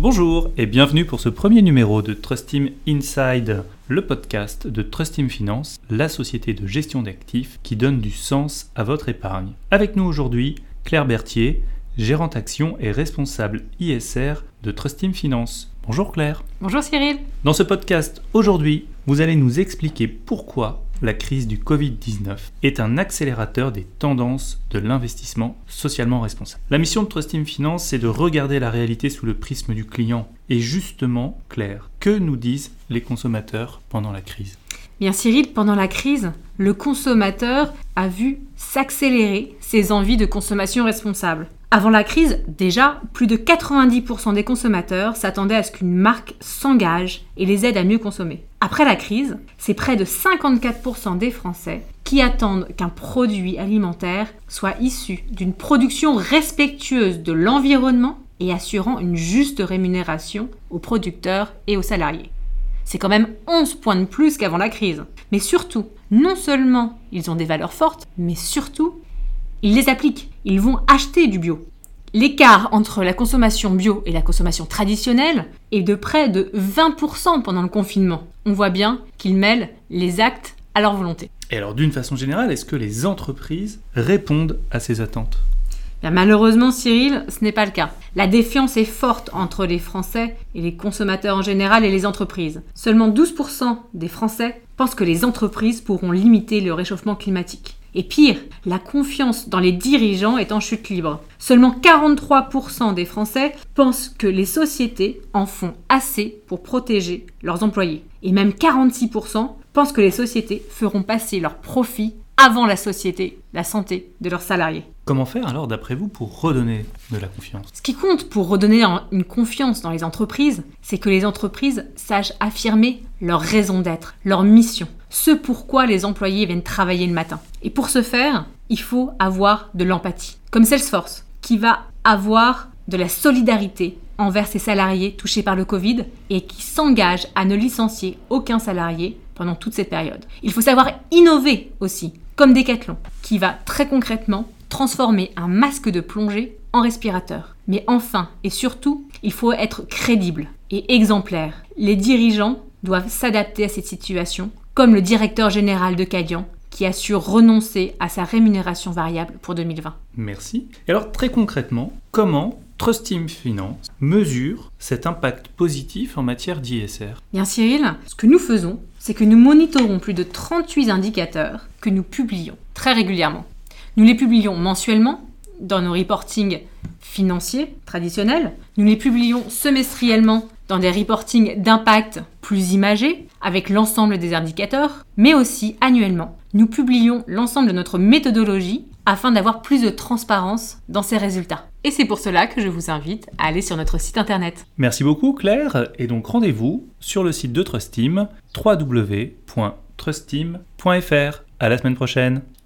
Bonjour et bienvenue pour ce premier numéro de Trust Team Inside, le podcast de Trust Team Finance, la société de gestion d'actifs qui donne du sens à votre épargne. Avec nous aujourd'hui, Claire Berthier, gérante action et responsable ISR de Trust Team Finance. Bonjour Claire. Bonjour Cyril. Dans ce podcast, aujourd'hui, vous allez nous expliquer pourquoi la crise du Covid-19 est un accélérateur des tendances de l'investissement socialement responsable. La mission de Trust Team Finance, c'est de regarder la réalité sous le prisme du client. Et justement, Claire, que nous disent les consommateurs pendant la crise? Bien Cyril, pendant la crise, le consommateur a vu s'accélérer ses envies de consommation responsable. Avant la crise, déjà, plus de 90% des consommateurs s'attendaient à ce qu'une marque s'engage et les aide à mieux consommer. Après la crise, c'est près de 54% des Français qui attendent qu'un produit alimentaire soit issu d'une production respectueuse de l'environnement et assurant une juste rémunération aux producteurs et aux salariés. C'est quand même 11 points de plus qu'avant la crise. Mais surtout, non seulement ils ont des valeurs fortes, mais surtout, ils les appliquent. Ils vont acheter du bio. L'écart entre la consommation bio et la consommation traditionnelle est de près de 20% pendant le confinement. On voit bien qu'ils mêlent les actes à leur volonté. Et alors d'une façon générale, est-ce que les entreprises répondent à ces attentes? Malheureusement Cyril, ce n'est pas le cas. La défiance est forte entre les Français et les consommateurs en général et les entreprises. Seulement 12% des Français pensent que les entreprises pourront limiter le réchauffement climatique. Et pire, la confiance dans les dirigeants est en chute libre. Seulement 43% des Français pensent que les sociétés en font assez pour protéger leurs employés. Et même 46% pensent que les sociétés feront passer leurs profits avant la société, la santé de leurs salariés. Comment faire alors d'après vous pour redonner de la confiance? Ce qui compte pour redonner une confiance dans les entreprises, c'est que les entreprises sachent affirmer leur raison d'être, leur mission, ce pourquoi les employés viennent travailler le matin. Et pour ce faire, il faut avoir de l'empathie, comme Salesforce, qui va avoir de la solidarité envers ses salariés touchés par le Covid et qui s'engage à ne licencier aucun salarié pendant toute cette période. Il faut savoir innover aussi, comme Decathlon, qui va très concrètement transformer un masque de plongée en respirateur. Mais enfin et surtout, il faut être crédible et exemplaire. Les dirigeants doivent s'adapter à cette situation, comme le directeur général de Cadian qui a su renoncer à sa rémunération variable pour 2020. Merci. Et alors très concrètement, comment Trust Team Finance mesure cet impact positif en matière d'ISR Bien Cyril, ce que nous faisons, c'est que nous monitorons plus de 38 indicateurs que nous publions très régulièrement. Nous les publions mensuellement dans nos reportings financiers traditionnels. Nous les publions semestriellement dans des reportings d'impact plus imagés avec l'ensemble des indicateurs, mais aussi annuellement. Nous publions l'ensemble de notre méthodologie afin d'avoir plus de transparence dans ces résultats. Et c'est pour cela que je vous invite à aller sur notre site internet. Merci beaucoup Claire, et donc rendez-vous sur le site de Trust Team, www.trustteam.fr. À la semaine prochaine.